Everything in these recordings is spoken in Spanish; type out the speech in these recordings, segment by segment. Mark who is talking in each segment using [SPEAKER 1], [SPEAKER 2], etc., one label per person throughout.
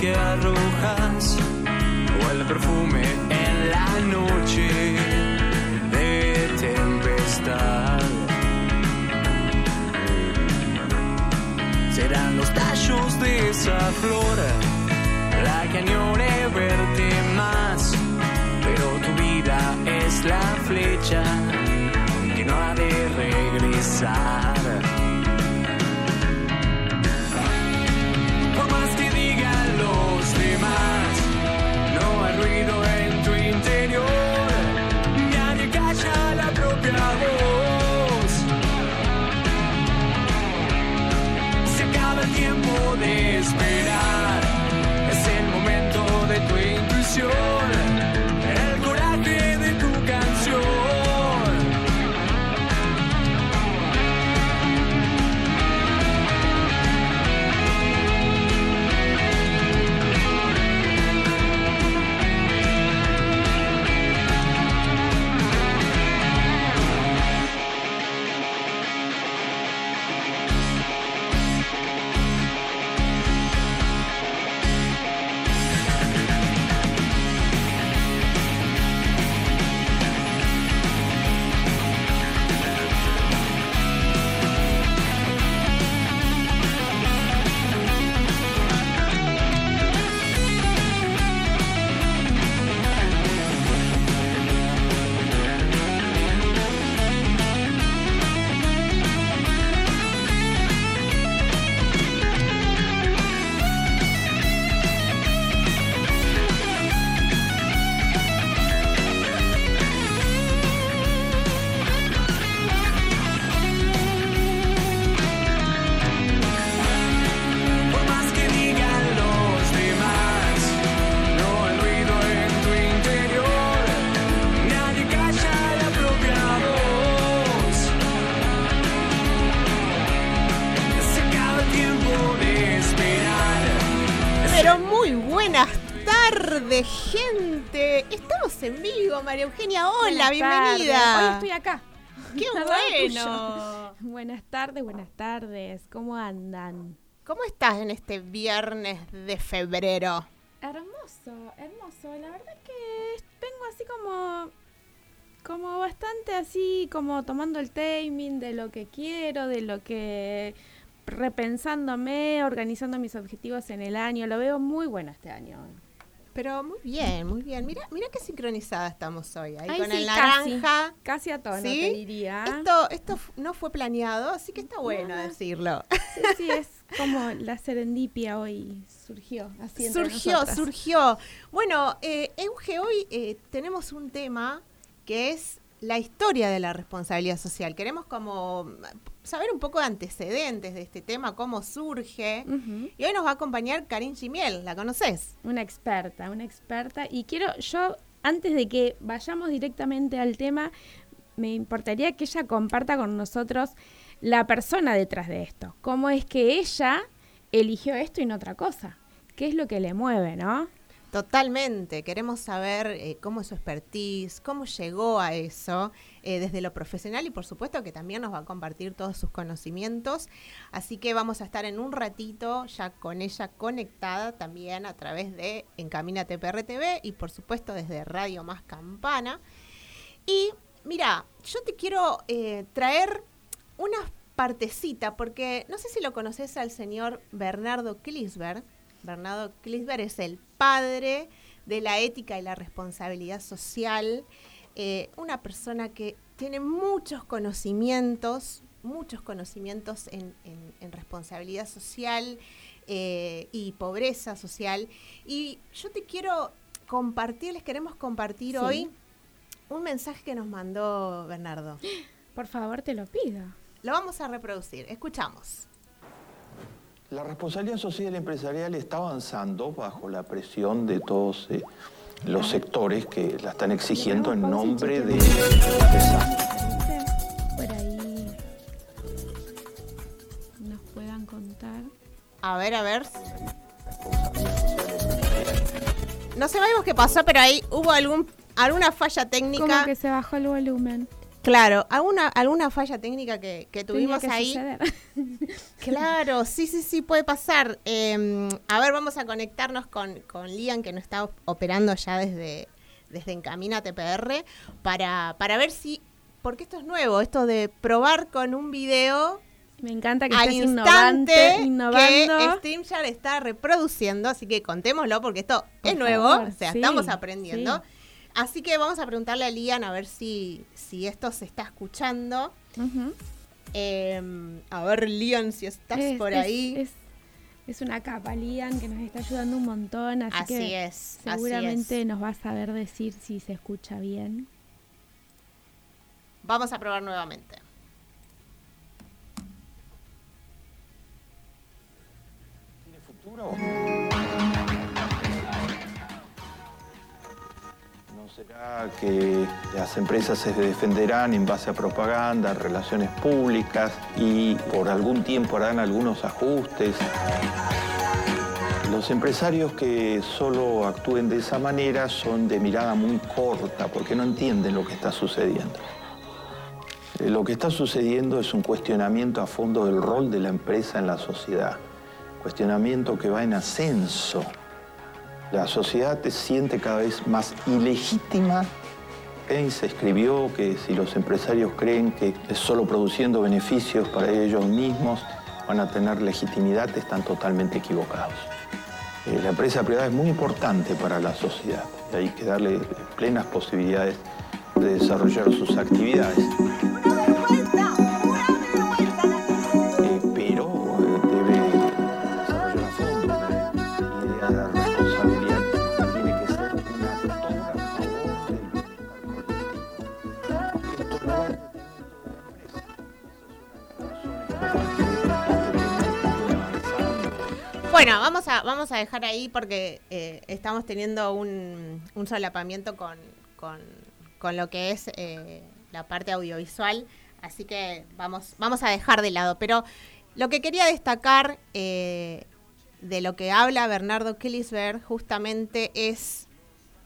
[SPEAKER 1] que arrojas, o el perfume en la noche de tempestad. Serán los tallos de esa flor, la que añore verte más, pero tu vida es la flecha que no ha de regresar. Tiempo de
[SPEAKER 2] bueno.
[SPEAKER 3] tuyo. Buenas tardes, buenas tardes. ¿Cómo andan?
[SPEAKER 2] ¿Cómo estás en este viernes de febrero?
[SPEAKER 3] Hermoso, hermoso. La verdad que vengo así como como bastante así como tomando el timing de lo que quiero, de lo que repensándome, organizando mis objetivos en el año. Lo veo muy bueno este año.
[SPEAKER 2] Pero muy bien, muy bien. Mira, mira qué sincronizada estamos hoy. Ahí
[SPEAKER 3] Ay,
[SPEAKER 2] con
[SPEAKER 3] sí,
[SPEAKER 2] el naranja.
[SPEAKER 3] Casi a tono,
[SPEAKER 2] ¿Sí?
[SPEAKER 3] te diría.
[SPEAKER 2] Esto, esto no fue planeado, así que está bueno decirlo.
[SPEAKER 3] Sí, sí, es como la serendipia hoy surgió. Así
[SPEAKER 2] surgió,
[SPEAKER 3] nosotras.
[SPEAKER 2] surgió. Bueno, eh, Euge, hoy eh, tenemos un tema que es la historia de la responsabilidad social. Queremos como saber un poco de antecedentes de este tema, cómo surge. Y hoy nos va a acompañar Karin Gimiel, ¿la conoces?
[SPEAKER 3] Una experta, una experta. Y quiero, yo, antes de que vayamos directamente al tema, me importaría que ella comparta con nosotros la persona detrás de esto. ¿Cómo es que ella eligió esto y no otra cosa? ¿Qué es lo que le mueve, no?
[SPEAKER 2] Totalmente, queremos saber eh, cómo es su expertise, cómo llegó a eso eh, desde lo profesional y por supuesto que también nos va a compartir todos sus conocimientos. Así que vamos a estar en un ratito ya con ella conectada también a través de Encamínate PRTV y por supuesto desde Radio Más Campana. Y mira, yo te quiero eh, traer una partecita porque no sé si lo conoces al señor Bernardo Klisberg Bernardo Klisberg es el padre de la ética y la responsabilidad social, eh, una persona que tiene muchos conocimientos, muchos conocimientos en, responsabilidad social eh, y pobreza social. Y yo te quiero compartir, les queremos compartir hoy un mensaje que nos mandó Bernardo.
[SPEAKER 3] Por favor, te lo pido.
[SPEAKER 2] Lo vamos a reproducir. Escuchamos.
[SPEAKER 4] La responsabilidad social empresarial está avanzando bajo la presión de todos eh, los sectores que la están exigiendo en nombre de
[SPEAKER 3] Por ahí nos puedan contar.
[SPEAKER 2] A ver, a ver. No sabemos qué pasó, pero ahí hubo algún alguna falla técnica.
[SPEAKER 3] Como que se bajó el volumen.
[SPEAKER 2] Claro, alguna, alguna falla técnica que, tuvimos ahí. claro, sí, sí, sí, puede pasar. Em, a ver, vamos a conectarnos con, con Lian, que nos está operando ya desde, desde Encamina TPR, para, para ver si. Porque esto es nuevo, esto de probar con un video.
[SPEAKER 3] Me encanta que
[SPEAKER 2] al
[SPEAKER 3] estés
[SPEAKER 2] instante innovando. que StreamYard está reproduciendo, así que contémoslo porque esto es nuevo, o sea, estamos aprendiendo. Así que vamos a preguntarle a Lian a ver si, si esto se está escuchando. Em, a ver, Lian, si estás por ahí.
[SPEAKER 3] Es, una capa, Lian, que nos está ayudando un montón. Así, que
[SPEAKER 2] es.
[SPEAKER 3] Seguramente nos va a saber decir si se escucha bien.
[SPEAKER 2] Vamos a probar nuevamente.
[SPEAKER 4] ¿Tiene futuro? Será que las empresas se defenderán en base a propaganda, relaciones públicas y por algún tiempo harán algunos ajustes. Los empresarios que solo actúen de esa manera son de mirada muy corta porque no entienden lo que está sucediendo. Eh, lo que está sucediendo es un cuestionamiento a fondo del rol de la empresa en la sociedad, cuestionamiento que va en ascenso la sociedad se siente cada vez más ilegítima. Keynes escribió que si los empresarios creen que solo produciendo beneficios para ellos mismos van a tener legitimidad, están totalmente equivocados. Eh, la empresa privada es muy importante para la sociedad y hay que darle plenas posibilidades de desarrollar sus actividades.
[SPEAKER 2] Bueno, vamos a, vamos a dejar ahí porque eh, estamos teniendo un, solapamiento con, lo que es eh, la parte audiovisual, así que vamos, vamos a dejar de lado. Pero lo que quería destacar eh, de lo que habla Bernardo Killisberg justamente es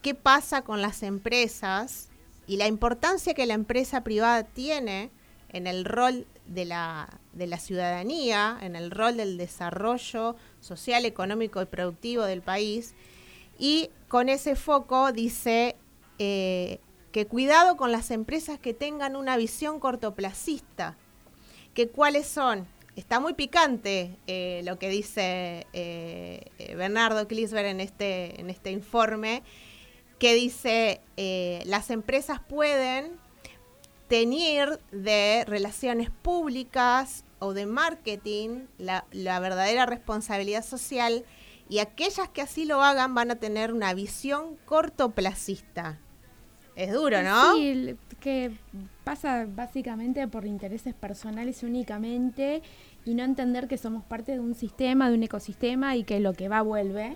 [SPEAKER 2] qué pasa con las empresas y la importancia que la empresa privada tiene en el rol de la, de la ciudadanía, en el rol del desarrollo social, económico y productivo del país. Y con ese foco dice eh, que cuidado con las empresas que tengan una visión cortoplacista, que cuáles son. Está muy picante eh, lo que dice eh, Bernardo Klisberg en este, en este informe, que dice las empresas pueden tener de relaciones públicas o de marketing la, verdadera responsabilidad social y aquellas que así lo hagan van a tener una visión cortoplacista. Es duro, ¿no?
[SPEAKER 3] Sí, que pasa básicamente por intereses personales únicamente y no entender que somos parte de un sistema, de un ecosistema y que lo que va vuelve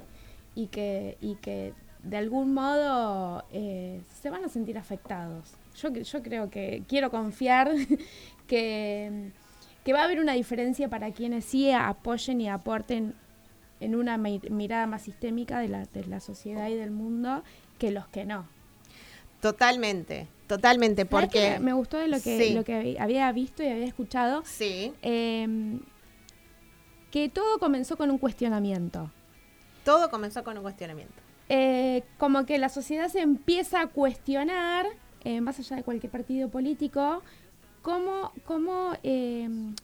[SPEAKER 3] y que, y que de algún modo eh, se van a sentir afectados. Yo, yo creo que quiero confiar que, que va a haber una diferencia para quienes sí apoyen y aporten en una mirada más sistémica de la, de la sociedad y del mundo que los que no.
[SPEAKER 2] Totalmente, totalmente, porque
[SPEAKER 3] me gustó de lo que, lo que había visto y había escuchado.
[SPEAKER 2] Sí.
[SPEAKER 3] Em, que todo comenzó con un cuestionamiento.
[SPEAKER 2] Todo comenzó con un cuestionamiento.
[SPEAKER 3] Eh, como que la sociedad se empieza a cuestionar, eh, más allá de cualquier partido político, cómo, cómo em,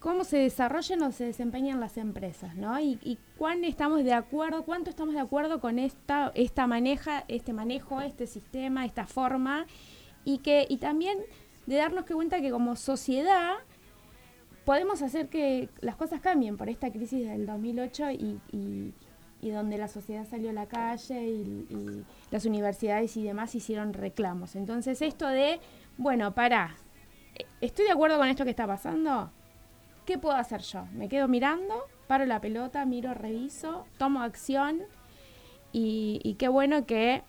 [SPEAKER 3] cómo se desarrollan o se desempeñan las empresas, ¿no? Y, cuán estamos de acuerdo, cuánto estamos de acuerdo con esta, esta maneja, este manejo, este sistema, esta forma, y que, y también de darnos cuenta que como sociedad podemos hacer que las cosas cambien por esta crisis del 2008 y, y, y donde la sociedad salió a la calle y, y, las universidades y demás hicieron reclamos. Entonces esto de, bueno, para, ¿estoy de acuerdo con esto que está pasando? ¿qué puedo hacer yo? Me quedo mirando, paro la pelota, miro, reviso, tomo acción y, qué bueno que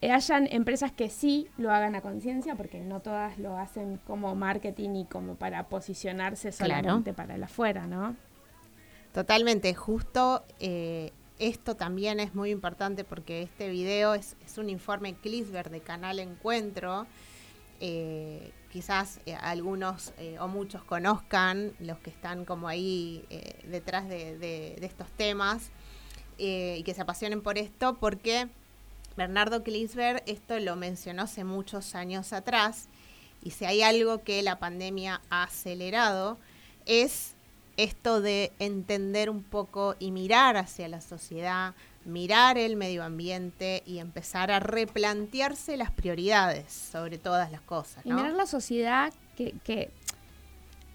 [SPEAKER 3] hayan empresas que sí lo hagan a conciencia, porque no todas lo hacen como marketing y como para posicionarse solamente para el afuera, ¿no?
[SPEAKER 2] Totalmente, justo eh, esto también es muy importante porque este video es, un informe Clisber de Canal Encuentro, eh, quizás eh, algunos o muchos conozcan, los que están como ahí detrás de, estos temas y que se apasionen por esto, porque Bernardo Klisberg esto lo mencionó hace muchos años atrás y si hay algo que la pandemia ha acelerado es esto de entender un poco y mirar hacia la sociedad, mirar el medio ambiente y empezar a replantearse las prioridades sobre todas las cosas.
[SPEAKER 3] Y mirar la sociedad que, que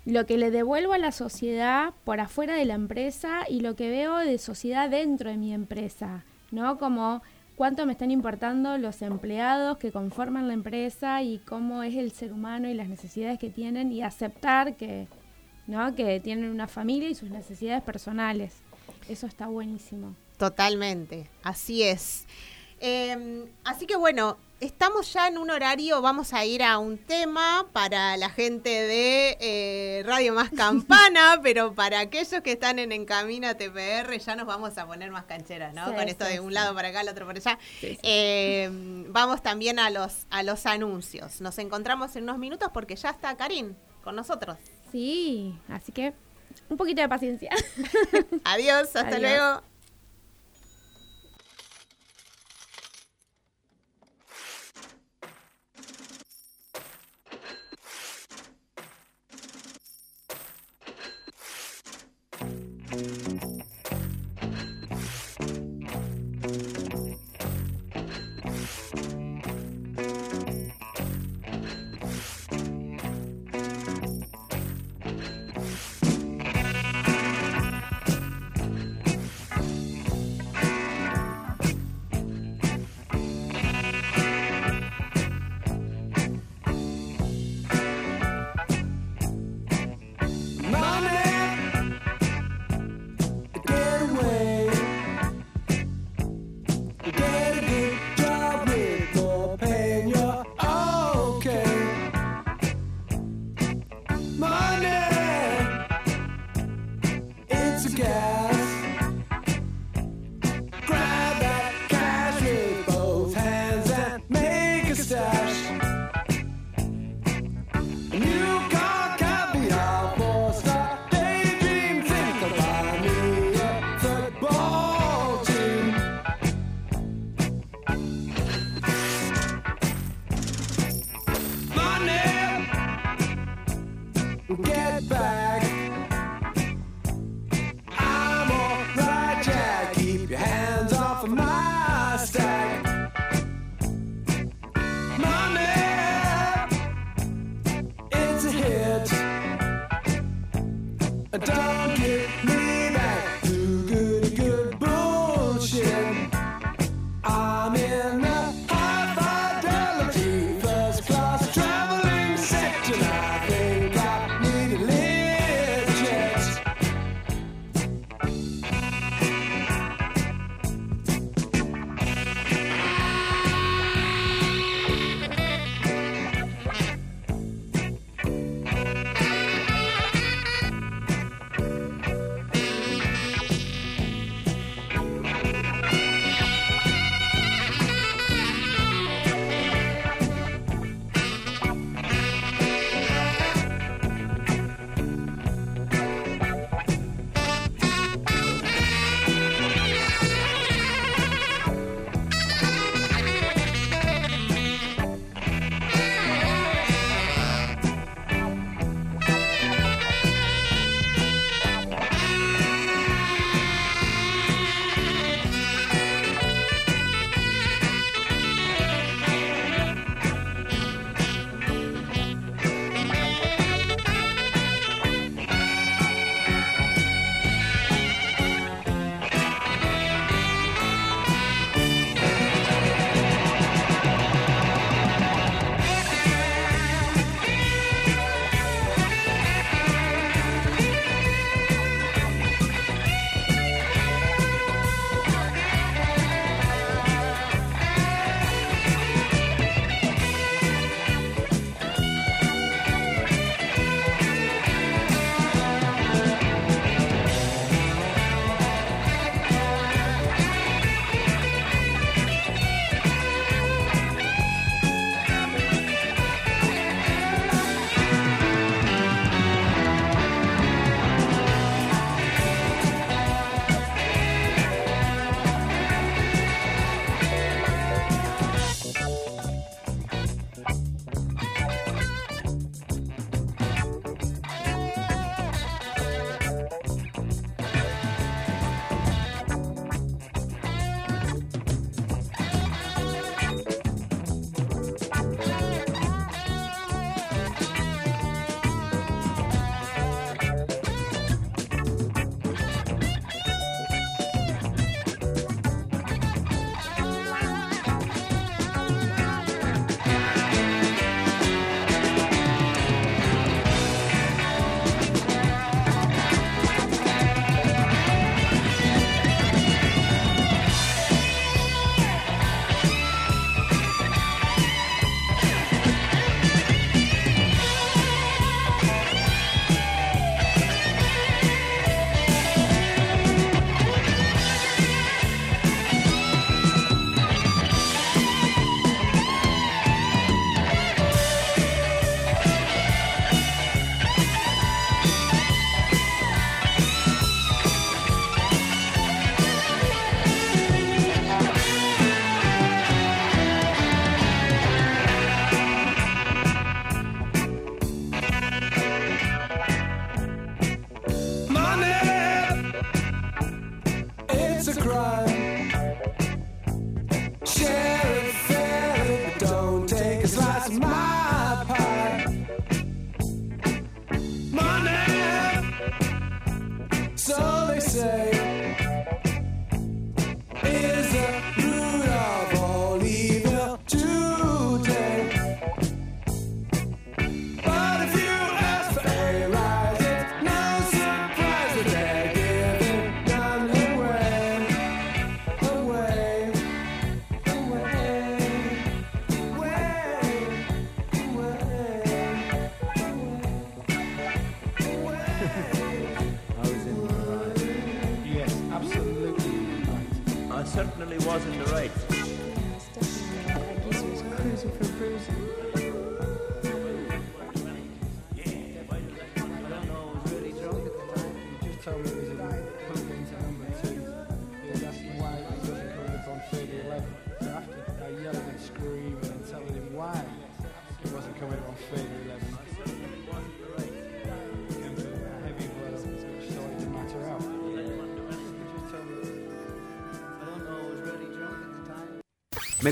[SPEAKER 3] lo que le devuelvo a la sociedad por afuera de la empresa y lo que veo de sociedad dentro de mi empresa, ¿no? Como cuánto me están importando los empleados que conforman la empresa y cómo es el ser humano y las necesidades que tienen y aceptar que, ¿no? que tienen una familia y sus necesidades personales. Eso está buenísimo.
[SPEAKER 2] Totalmente, así es. Em, así que bueno, estamos ya en un horario, vamos a ir a un tema para la gente de eh, Radio Más Campana, pero para aquellos que están en Encamina TPR ya nos vamos a poner más cancheras, ¿no? Con esto de un lado para acá, el otro para allá. Em, vamos también a los, a los anuncios. Nos encontramos en unos minutos porque ya está Karin con nosotros.
[SPEAKER 3] Sí, así que un poquito de paciencia.
[SPEAKER 2] Adiós, hasta luego.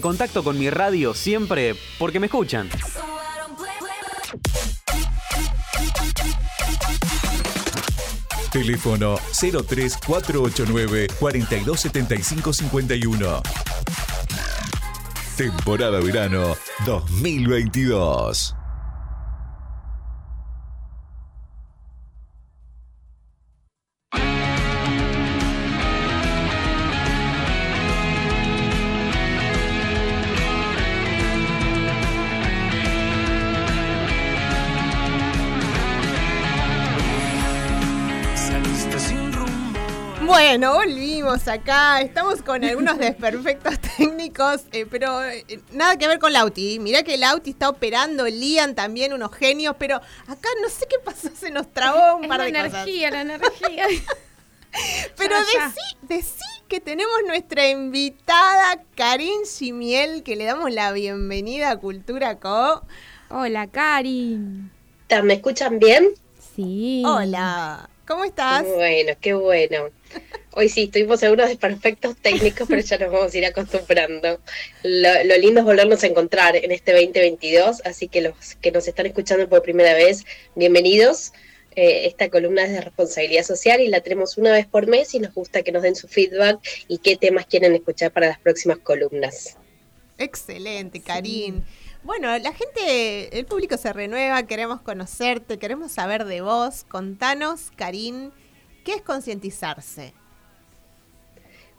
[SPEAKER 1] Contacto con mi radio siempre porque me escuchan.
[SPEAKER 5] Teléfono 03489 427551. Temporada verano 2022.
[SPEAKER 2] Acá. Estamos con algunos desperfectos técnicos, eh, pero eh, nada que ver con Lauti. Mirá que Lauti está operando, Lian también, unos genios, pero acá no sé qué pasó, se nos trabó un
[SPEAKER 3] Es
[SPEAKER 2] par
[SPEAKER 3] la
[SPEAKER 2] de
[SPEAKER 3] energía, la energía.
[SPEAKER 2] Pero
[SPEAKER 3] Ya, ya.
[SPEAKER 2] decí, decí que tenemos nuestra invitada Karin Simiel, que le damos la bienvenida a Cultura Co.
[SPEAKER 3] Hola, Karin.
[SPEAKER 6] ¿Me escuchan bien?
[SPEAKER 3] Sí.
[SPEAKER 2] Hola, ¿cómo estás?
[SPEAKER 6] Bueno, qué bueno. Hoy sí, estuvimos en unos desperfectos técnicos, pero ya nos vamos a ir acostumbrando. Lo, lo lindo es volvernos a encontrar en este 2022, así que los que nos están escuchando por primera vez, bienvenidos. Eh, esta columna es de responsabilidad social y la tenemos una vez por mes y nos gusta que nos den su feedback y qué temas quieren escuchar para las próximas columnas.
[SPEAKER 2] Excelente, Karin. Bueno, la gente, el público se renueva, queremos conocerte, queremos saber de vos. Contanos, Karin, ¿qué es concientizarse?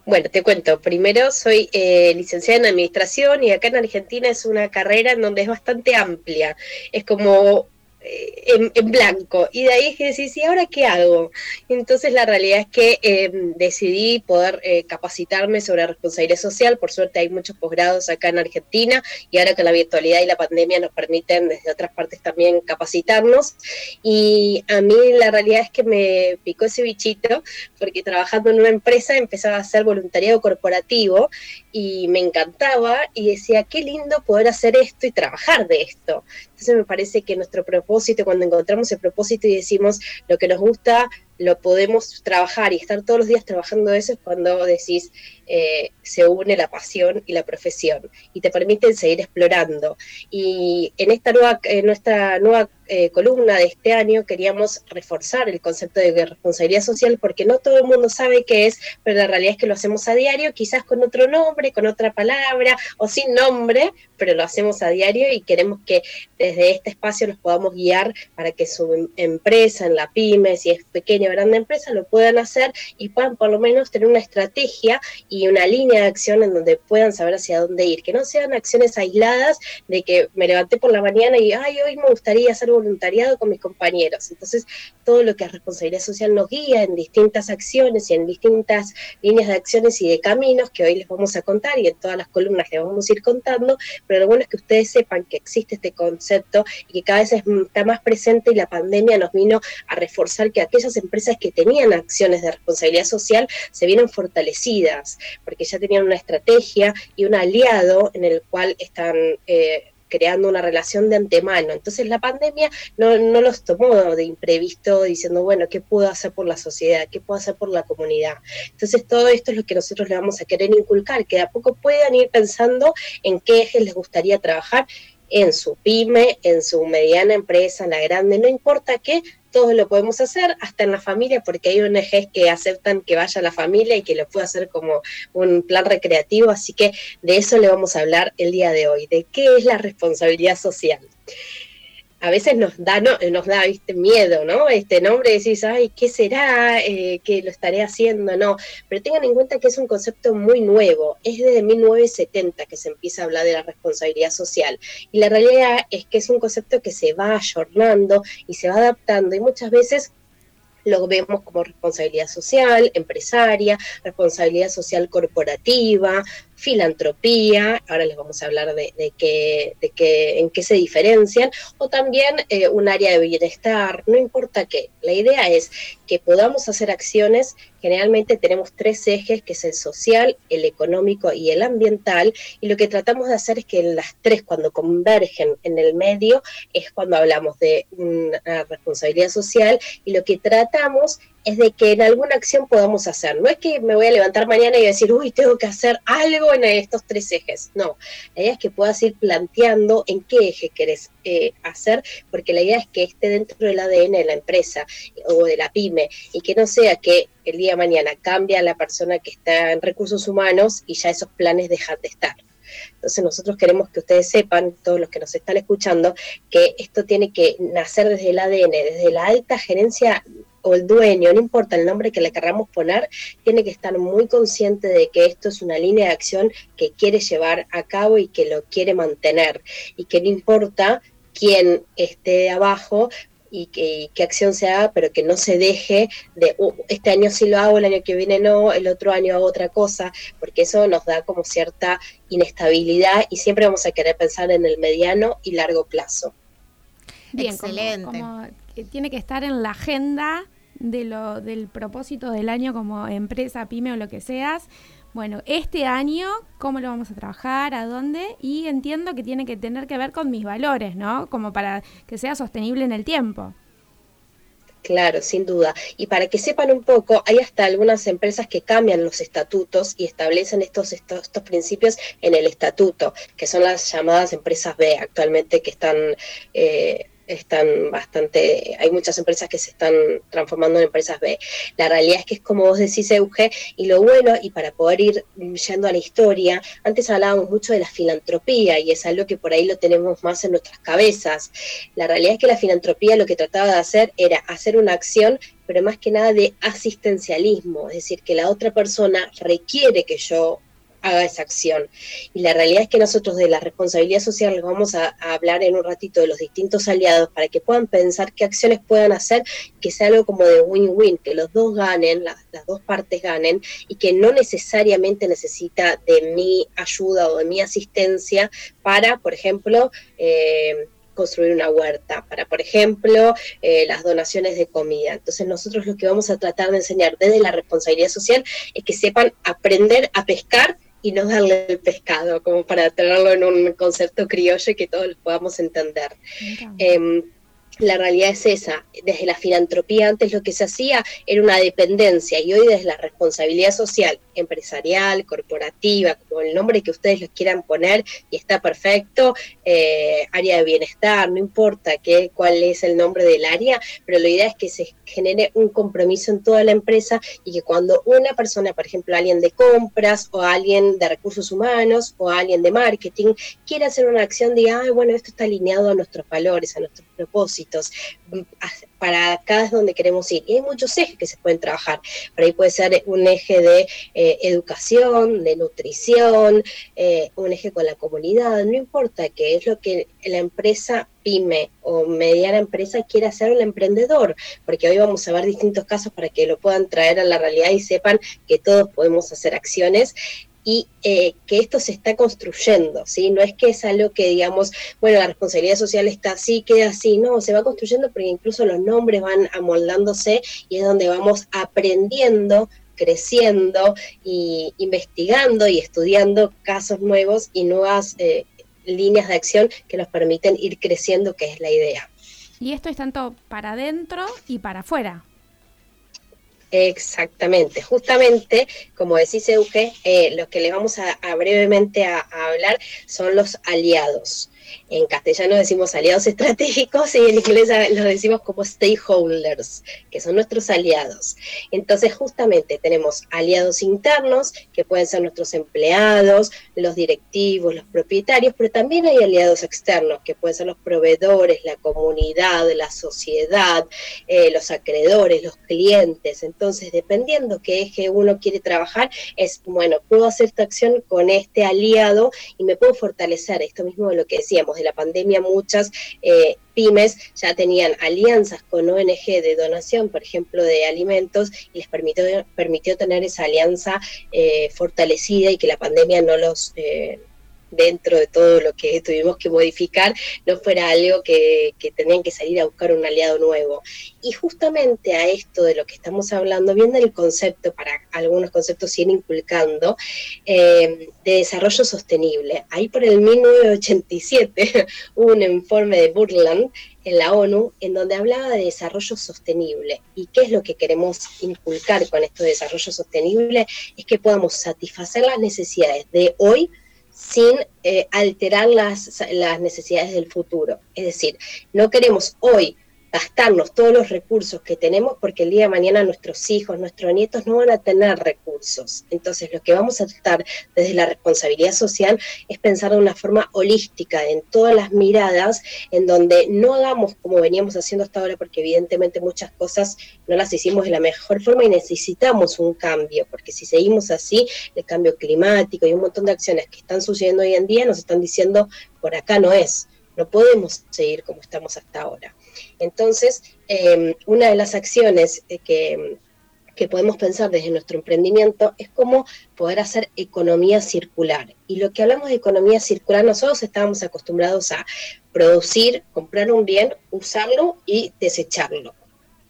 [SPEAKER 6] Bueno, te cuento. Primero, soy eh, licenciada en administración y acá en Argentina es una carrera en donde es bastante amplia. Es como en, en blanco. Y de ahí es que decís, ¿y ahora qué hago? Entonces la realidad es que eh, decidí poder eh, capacitarme sobre responsabilidad social. Por suerte hay muchos posgrados acá en Argentina y ahora con la virtualidad y la pandemia nos permiten desde otras partes también capacitarnos. Y a mí la realidad es que me picó ese bichito porque trabajando en una empresa empezaba a hacer voluntariado corporativo y me encantaba y decía, qué lindo poder hacer esto y trabajar de esto. Entonces me parece que nuestro propósito, cuando encontramos el propósito y decimos lo que nos gusta, lo podemos trabajar y estar todos los días trabajando eso es cuando decís, eh, se une la pasión y la profesión y te permiten seguir explorando. Y en esta nueva, nuestra nueva eh, columna de este año queríamos reforzar el concepto de responsabilidad social porque no todo el mundo sabe qué es, pero la realidad es que lo hacemos a diario, quizás con otro nombre, con otra palabra o sin nombre, pero lo hacemos a diario y queremos que desde este espacio nos podamos guiar para que su em- empresa, en la pyme, si es pequeña grande empresa, lo puedan hacer y puedan por lo menos tener una estrategia y una línea de acción en donde puedan saber hacia dónde ir, que no sean acciones aisladas de que me levanté por la mañana y, ay, hoy me gustaría hacer voluntariado con mis compañeros. Entonces, todo lo que es responsabilidad social nos guía en distintas acciones y en distintas líneas de acciones y de caminos que hoy les vamos a contar y en todas las columnas les vamos a ir contando, pero lo bueno es que ustedes sepan que existe este concepto y que cada vez es- está más presente y la pandemia nos vino a reforzar que aquellas empresas que tenían acciones de responsabilidad social se vienen fortalecidas, porque ya tenían una estrategia y un aliado en el cual están... eh, creando una relación de antemano. Entonces la pandemia no, no los tomó de imprevisto diciendo, bueno, ¿qué puedo hacer por la sociedad? ¿Qué puedo hacer por la comunidad? Entonces todo esto es lo que nosotros le vamos a querer inculcar, que de a poco puedan ir pensando en qué ejes les gustaría trabajar en su pyme, en su mediana empresa, en la grande, no importa qué, todos lo podemos hacer, hasta en la familia, porque hay ONGs que aceptan que vaya la familia y que lo pueda hacer como un plan recreativo, así que de eso le vamos a hablar el día de hoy, de qué es la responsabilidad social. A veces nos da, no, nos da ¿viste, miedo, ¿no? Este nombre decís, ay, ¿qué será? Eh, ¿Qué lo estaré haciendo? No, pero tengan en cuenta que es un concepto muy nuevo, es desde 1970 que se empieza a hablar de la responsabilidad social. Y la realidad es que es un concepto que se va ayornando y se va adaptando y muchas veces lo vemos como responsabilidad social, empresaria, responsabilidad social corporativa, filantropía, ahora les vamos a hablar de, qué, de qué, en qué se diferencian, o también eh, un área de bienestar, no importa qué. La idea es que podamos hacer acciones, generalmente tenemos tres ejes, que es el social, el económico y el ambiental, y lo que tratamos de hacer es que las tres, cuando convergen en el medio, es cuando hablamos de responsabilidad social, y lo que tratamos es de que en alguna acción podamos hacer. No es que me voy a levantar mañana y decir, uy, tengo que hacer algo en estos tres ejes. No, la idea es que puedas ir planteando en qué eje querés eh, hacer, porque la idea es que esté dentro del ADN de la empresa o de la pyme y que no sea que el día de mañana cambia la persona que está en recursos humanos y ya esos planes dejan de estar. Entonces nosotros queremos que ustedes sepan, todos los que nos están escuchando, que esto tiene que nacer desde el ADN, desde la alta gerencia o el dueño, no importa el nombre que le queramos poner, tiene que estar muy consciente de que esto es una línea de acción que quiere llevar a cabo y que lo quiere mantener y que no importa quién esté abajo, y qué acción se haga, pero que no se deje de uh, este año sí lo hago, el año que viene no, el otro año hago otra cosa, porque eso nos da como cierta inestabilidad y siempre vamos a querer pensar en el mediano y largo plazo.
[SPEAKER 3] Bien, Excelente tiene que estar en la agenda de lo, del propósito del año como empresa, pyme o lo que seas. Bueno, este año, ¿cómo lo vamos a trabajar? ¿A dónde? Y entiendo que tiene que tener que ver con mis valores, ¿no? Como para que sea sostenible en el tiempo.
[SPEAKER 6] Claro, sin duda. Y para que sepan un poco, hay hasta algunas empresas que cambian los estatutos y establecen estos, estos, estos, principios en el estatuto, que son las llamadas empresas B actualmente que están eh, están bastante, hay muchas empresas que se están transformando en empresas B. La realidad es que es como vos decís, Euge, y lo bueno, y para poder ir yendo a la historia, antes hablábamos mucho de la filantropía y es algo que por ahí lo tenemos más en nuestras cabezas. La realidad es que la filantropía lo que trataba de hacer era hacer una acción pero más que nada de asistencialismo, es decir, que la otra persona requiere que yo haga esa acción. Y la realidad es que nosotros de la responsabilidad social les vamos a, hablar en un ratito de los distintos aliados para que puedan pensar qué acciones puedan hacer, que sea algo como de win-win, que los dos ganen, las dos partes ganen y que no necesariamente necesita de mi ayuda o de mi asistencia para, por ejemplo, eh, construir una huerta, para, por ejemplo, eh, las donaciones de comida. Entonces nosotros lo que vamos a tratar de enseñar desde la responsabilidad social es que sepan aprender a pescar y no darle el pescado, como para tenerlo en un concepto criollo y que todos lo podamos entender. La realidad es esa. Desde la filantropía antes lo que se hacía era una dependencia y hoy desde la responsabilidad social, empresarial, corporativa, como el nombre que ustedes les quieran poner y está perfecto, eh, área de bienestar, no importa qué, cuál es el nombre del área, pero la idea es que se genere un compromiso en toda la empresa y que cuando una persona, por ejemplo, alguien de compras o alguien de recursos humanos o alguien de marketing, quiera hacer una acción, diga, bueno, esto está alineado a nuestros valores, a nuestros propósitos, para cada es donde queremos ir. Y hay muchos ejes que se pueden trabajar. Por ahí puede ser un eje de eh, educación, de nutrición, eh, un eje con la comunidad, no importa qué es lo que la empresa pyme o mediana empresa quiere hacer un emprendedor, porque hoy vamos a ver distintos casos para que lo puedan traer a la realidad y sepan que todos podemos hacer acciones y eh, que esto se está construyendo, ¿sí? No es que es algo que digamos, bueno, la responsabilidad social está así, queda así, no, se va construyendo porque incluso los nombres van amoldándose y es donde vamos aprendiendo creciendo y investigando y estudiando casos nuevos y nuevas eh, líneas de acción que nos permiten ir creciendo, que es la idea.
[SPEAKER 3] Y esto es tanto para adentro y para afuera.
[SPEAKER 6] Exactamente, justamente, como decís Euge, eh, lo que le vamos a, brevemente a, hablar son los aliados. En castellano decimos aliados estratégicos y en inglés los decimos como stakeholders, que son nuestros aliados. Entonces, justamente tenemos aliados internos, que pueden ser nuestros empleados, los directivos, los propietarios, pero también hay aliados externos, que pueden ser los proveedores, la comunidad, la sociedad, eh, los acreedores, los clientes. Entonces, dependiendo qué eje uno quiere trabajar, es, bueno, puedo hacer esta acción con este aliado y me puedo fortalecer, esto mismo de lo que decía de la pandemia, muchas eh, pymes ya tenían alianzas con ONG de donación, por ejemplo, de alimentos, y les permitió, permitió tener esa alianza eh, fortalecida y que la pandemia no los... Eh, dentro de todo lo que tuvimos que modificar, no fuera algo que, tenían que salir a buscar un aliado nuevo. Y justamente a esto de lo que estamos hablando, viene el concepto, para algunos conceptos siguen inculcando, eh, de desarrollo sostenible. Ahí por el 1987 hubo un informe de Burland en la ONU en donde hablaba de desarrollo sostenible. ¿Y qué es lo que queremos inculcar con esto de desarrollo sostenible? Es que podamos satisfacer las necesidades de hoy, sin eh, alterar las, las necesidades del futuro. Es decir, no queremos hoy gastarnos todos los recursos que tenemos porque el día de mañana nuestros hijos, nuestros nietos no van a tener recursos. Entonces lo que vamos a tratar desde la responsabilidad social es pensar de una forma holística en todas las miradas, en donde no hagamos como veníamos haciendo hasta ahora, porque evidentemente muchas cosas no las hicimos de la mejor forma y necesitamos un cambio, porque si seguimos así, el cambio climático y un montón de acciones que están sucediendo hoy en día nos están diciendo por acá no es. No podemos seguir como estamos hasta ahora. Entonces, em, una de las acciones eh, que, podemos pensar desde nuestro emprendimiento es cómo poder hacer economía circular. Y lo que hablamos de economía circular, nosotros estábamos acostumbrados a producir, comprar un bien, usarlo y desecharlo.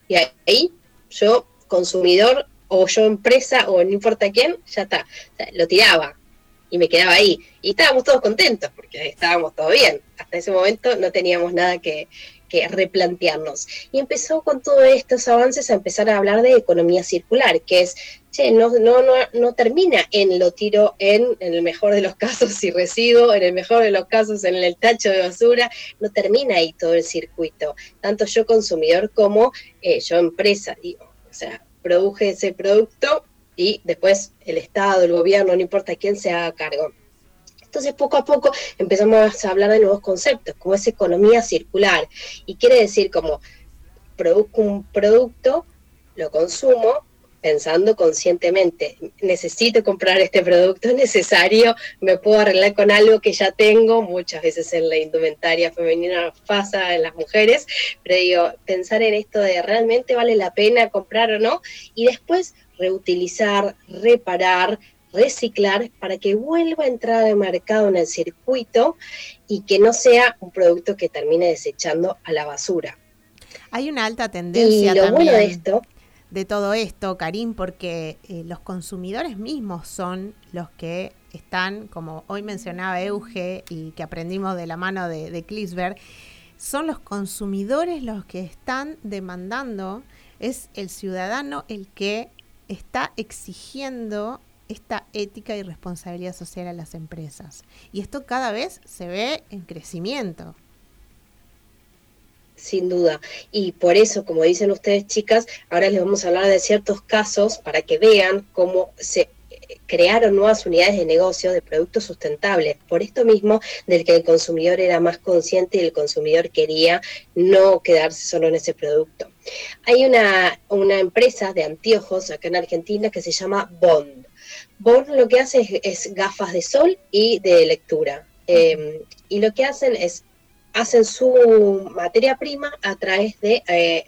[SPEAKER 6] Y ahí yo, consumidor, o yo empresa, o no importa quién, ya está, lo tiraba y me quedaba ahí. Y estábamos todos contentos porque estábamos todo bien. Hasta ese momento no teníamos nada que, que replantearnos. Y empezó con todos estos avances a empezar a hablar de economía circular, que es, che, no, no, no, no termina en lo tiro en, en el mejor de los casos y residuo, en el mejor de los casos en el tacho de basura, no termina ahí todo el circuito, tanto yo consumidor como eh, yo empresa, digo, o sea, produje ese producto y después el Estado, el gobierno, no importa quién se haga cargo. Entonces, poco a poco empezamos a hablar de nuevos conceptos, como es economía circular. Y quiere decir como produzco un producto, lo consumo, pensando conscientemente, necesito comprar este producto, es necesario, me puedo arreglar con algo que ya tengo, muchas veces en la indumentaria femenina pasa en las mujeres, pero digo, pensar en esto de realmente vale la pena comprar o no, y después reutilizar, reparar, reciclar para que vuelva a entrar al mercado en el circuito y que no sea un producto que termine desechando a la basura.
[SPEAKER 2] Hay una alta tendencia también de, esto, de todo esto, Karim, porque eh, los consumidores mismos son los que están, como hoy mencionaba Euge y que aprendimos de la mano de, de Klisberg, son los consumidores los que están demandando, es el ciudadano el que está exigiendo esta ética y responsabilidad social a las empresas. Y esto cada vez se ve en crecimiento.
[SPEAKER 6] Sin duda. Y por eso, como dicen ustedes, chicas, ahora les vamos a hablar de ciertos casos para que vean cómo se crearon nuevas unidades de negocio de productos sustentables, por esto mismo del que el consumidor era más consciente y el consumidor quería no quedarse solo en ese producto. Hay una, una empresa de anteojos acá en Argentina que se llama Bond. Bond lo que hace es, gafas de sol y de lectura. Em, y lo que hacen es, hacen su materia prima a través de eh,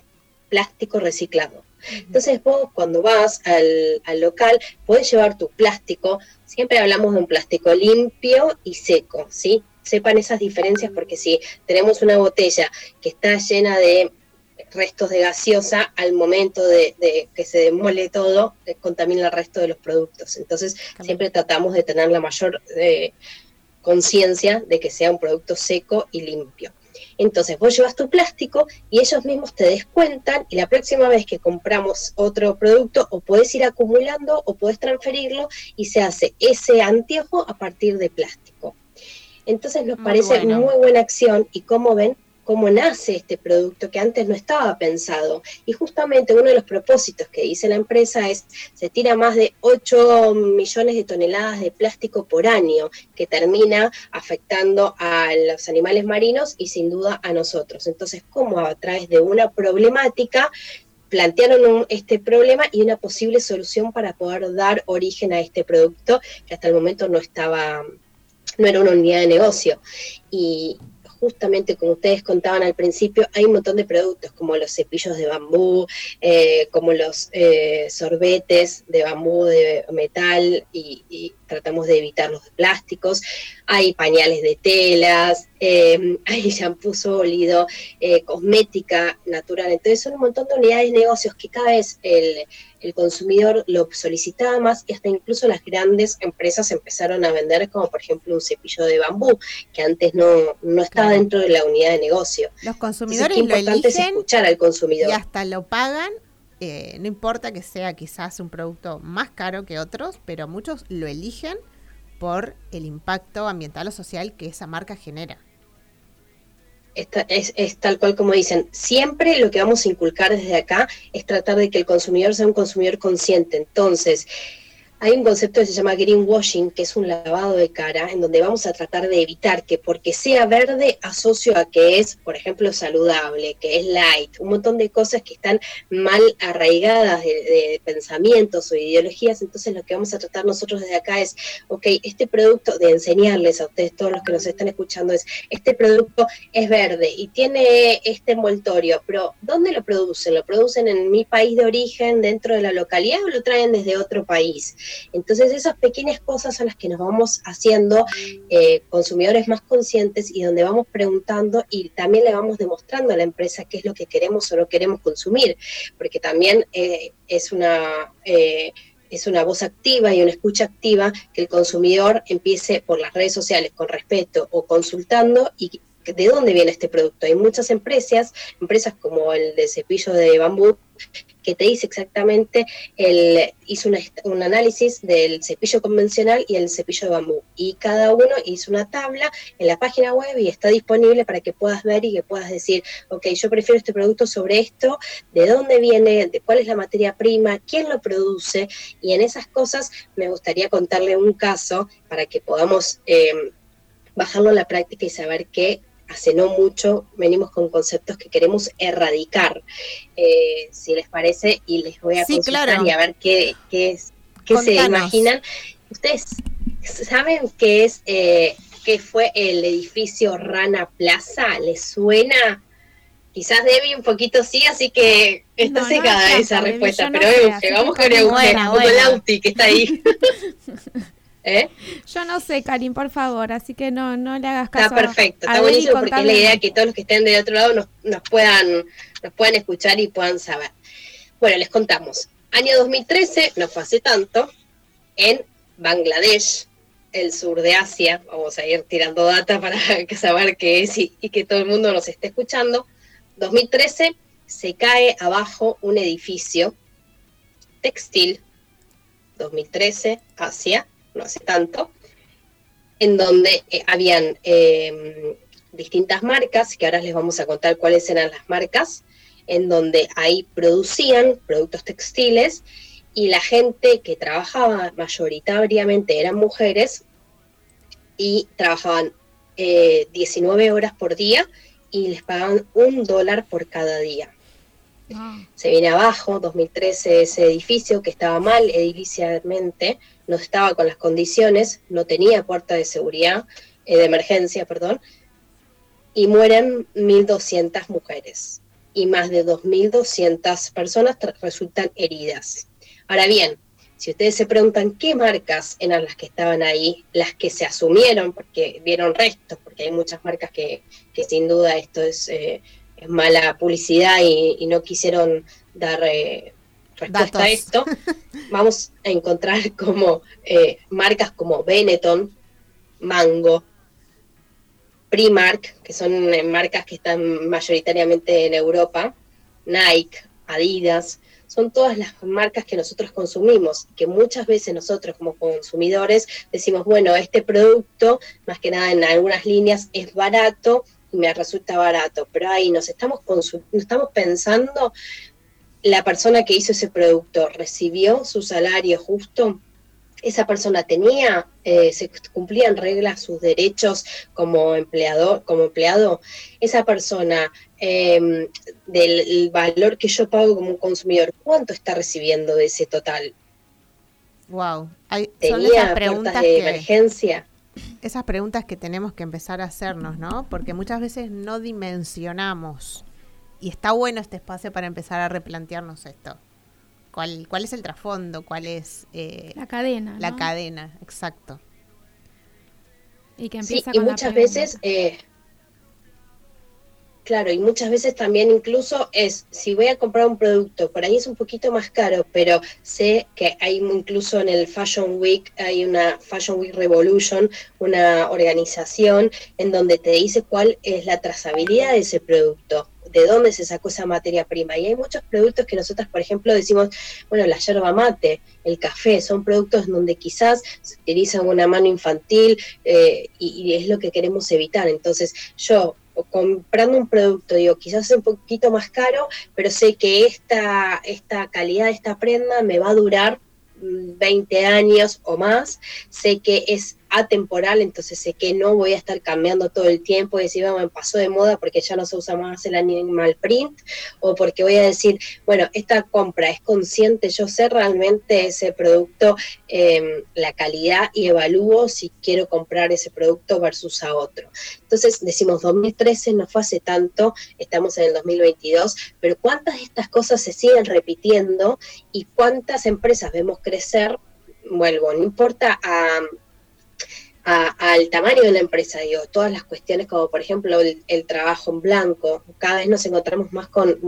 [SPEAKER 6] plástico reciclado. Entonces vos cuando vas al, al, local puedes llevar tu plástico, siempre hablamos de un plástico limpio y seco, ¿sí? Sepan esas diferencias porque si tenemos una botella que está llena de restos de gaseosa al momento de, que se demole todo, eh, contamina el resto de los productos. Entonces, siempre tratamos de tener la mayor eh, conciencia de que sea un producto seco y limpio. Entonces, vos llevas tu plástico y ellos mismos te descuentan y la próxima vez que compramos otro producto o puedes ir acumulando o puedes transferirlo y se hace ese anteojo a partir de plástico. Entonces nos parece muy buena acción y como ven, cómo nace este producto que antes no estaba pensado. Y justamente uno de los propósitos que dice la empresa es, se tira más de 8 millones de toneladas de plástico por año, que termina afectando a los animales marinos y sin duda a nosotros. Entonces, ¿cómo a través de una problemática plantearon este problema y una posible solución para poder dar origen a este producto que hasta el momento no estaba, no era una unidad de negocio. Y, justamente como ustedes contaban al principio, hay un montón de productos como los cepillos de bambú, eh, como los eh, sorbetes de bambú de metal y, tratamos de evitar los plásticos. Hay pañales de telas, eh, hay shampoo sólido, cosmética natural. Entonces son un montón de unidades de negocios que cada vez el el consumidor lo solicitaba más y hasta incluso las grandes empresas empezaron a vender como por ejemplo un cepillo de bambú que antes no, no estaba dentro de la unidad de negocio.
[SPEAKER 2] Los consumidores lo eligen
[SPEAKER 6] escuchar al consumidor.
[SPEAKER 2] Y hasta lo pagan, eh, no importa que sea quizás un producto más caro que otros, pero muchos lo eligen por el impacto ambiental o social que esa marca genera
[SPEAKER 6] es, es, tal cual como dicen, siempre lo que vamos a inculcar desde acá es tratar de que el consumidor sea un consumidor consciente. Entonces, hay un concepto que se llama greenwashing, que es un lavado de cara, en donde vamos a tratar de evitar que porque sea verde asocio a que es, por ejemplo, saludable, que es light, un montón de cosas que están mal arraigadas de, pensamientos o ideologías. Entonces lo que vamos a tratar nosotros desde acá es, ok, este producto, de enseñarles a ustedes, todos los que nos están escuchando, es, este producto es verde y tiene este envoltorio, pero ¿dónde lo producen? ¿Lo producen en mi país de origen, dentro de la localidad o lo traen desde otro país? Entonces esas pequeñas cosas son las que nos vamos haciendo eh, consumidores más conscientes y donde vamos preguntando y también le vamos demostrando a la empresa qué es lo que queremos o no queremos consumir, porque también eh, es una... Eh, es una voz activa y una escucha activa que el consumidor empiece por las redes sociales con respeto o consultando y de dónde viene este producto. Hay muchas empresas, empresas como el de cepillo de bambú, que te dice exactamente, el, hizo un análisis del cepillo convencional y el cepillo de bambú. Y cada uno hizo una tabla en la página web y está disponible para que puedas ver y que puedas decir, ok, yo prefiero este producto sobre esto, de dónde viene, de cuál es la materia prima, quién lo produce. Y en esas cosas me gustaría contarle un caso para que podamos... Eh, bajarlo a la práctica y saber qué hace no mucho venimos con conceptos que queremos erradicar, eh, si les parece, y les voy a consultar y a ver qué, qué, se imaginan. Ustedes saben qué es, eh, qué fue el edificio Rana Plaza, ¿les suena? Quizás Debbie un poquito sí, así que está secada esa respuesta, pero vamos con el Lauti que está ahí.
[SPEAKER 3] ¿Eh? Yo no sé, Karim, por favor, así que no, no le hagas caso.
[SPEAKER 6] Está perfecto, está buenísimo porque es la idea que todos los que estén del otro lado nos, nos, puedan, nos puedan escuchar y puedan saber. Bueno, les contamos. Año 2013, no fue hace tanto, en Bangladesh, el sur de Asia, vamos a ir tirando data para que saber qué es y, y que todo el mundo nos esté escuchando. 2013 se cae abajo un edificio textil, 2013, Asia, no hace tanto, en donde eh, habían em, distintas marcas, que ahora les vamos a contar cuáles eran las marcas, en donde ahí producían productos textiles y la gente que trabajaba mayoritariamente eran mujeres y trabajaban 19 eh, horas por día y les pagaban un dólar por cada día. Ah. Se viene abajo, 2013, ese edificio que estaba mal ediliciamente, no estaba con las condiciones, no tenía puerta de seguridad, eh, de emergencia, perdón, y mueren 1.200 mujeres y más de 2.200 personas resultan heridas. Ahora bien, si ustedes se preguntan qué marcas eran las que estaban ahí, las que se asumieron, porque vieron restos, porque hay muchas marcas que, sin duda esto es, eh, mala publicidad y, no quisieron dar eh, respuesta a esto, vamos a encontrar como eh, marcas como Benetton, Mango, Primark, que son eh, marcas que están mayoritariamente en Europa, Nike, Adidas, son todas las marcas que nosotros consumimos, que muchas veces nosotros como consumidores decimos, bueno, este producto, más que nada en algunas líneas, es barato y me resulta barato, pero ahí nos estamos, estamos pensando la persona que hizo ese producto recibió su salario justo, esa persona tenía, eh, se cumplían reglas sus derechos como empleador, como empleado, esa persona em, del valor que yo pago como un consumidor, ¿cuánto está recibiendo de ese total?
[SPEAKER 2] Wow,
[SPEAKER 6] Hay, tenía preguntas de emergencia.
[SPEAKER 2] esas preguntas que tenemos que empezar a hacernos, ¿no? Porque muchas veces no dimensionamos. Y está bueno este espacio para empezar a replantearnos esto. ¿Cuál, cuál es el trasfondo? ¿Cuál es
[SPEAKER 3] eh, la cadena?
[SPEAKER 2] La cadena, exacto.
[SPEAKER 6] Y que empieza sí, y muchas veces eh, Claro, y muchas veces también incluso es, si voy a comprar un producto, por ahí es un poquito más caro, pero sé que hay incluso en el Fashion Week, hay una Fashion Week Revolution, una organización en donde te dice cuál es la trazabilidad de ese producto, de dónde se sacó esa materia prima. Y hay muchos productos que nosotros, por ejemplo, decimos, bueno, la yerba mate, el café, son productos donde quizás se utiliza una mano infantil eh, y, es lo que queremos evitar. Entonces, yo comprando un producto, digo, quizás es un poquito más caro, pero sé que esta, esta calidad de esta prenda me va a durar 20 mm, años o más, sé que es atemporal, entonces sé que no voy a estar cambiando todo el tiempo y decir, me pasó de moda porque ya no se usa más el animal print, o porque voy a decir, bueno, esta compra es consciente, yo sé realmente ese producto, em, la calidad y evalúo si quiero comprar ese producto versus a otro. Entonces decimos, 2013 no fue hace tanto, estamos en el 2022, pero ¿cuántas de estas cosas se siguen repitiendo y cuántas empresas vemos crecer? Vuelvo, no importa a al tamaño de la empresa, todas las cuestiones como por ejemplo el, trabajo en blanco, cada vez nos encontramos más con,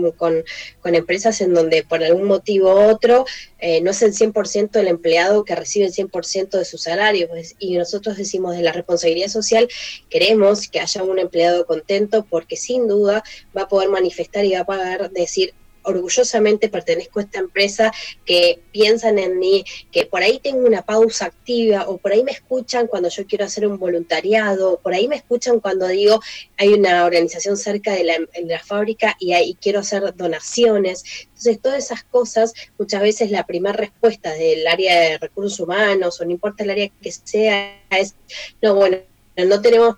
[SPEAKER 6] empresas en donde por algún motivo u otro eh, no es el 100% el empleado que recibe el 100% de su salario pues, y nosotros decimos de la responsabilidad social, queremos que haya un empleado contento porque sin duda va a poder manifestar y va a poder decir, orgullosamente pertenezco a esta empresa, que piensan en mí, que por ahí tengo una pausa activa o por ahí me escuchan cuando yo quiero hacer un voluntariado, por ahí me escuchan cuando digo hay una organización cerca de la, fábrica y, ahí quiero hacer donaciones. Entonces, todas esas cosas, muchas veces la primera respuesta del área de recursos humanos o no importa el área que sea, es, no, bueno, no tenemos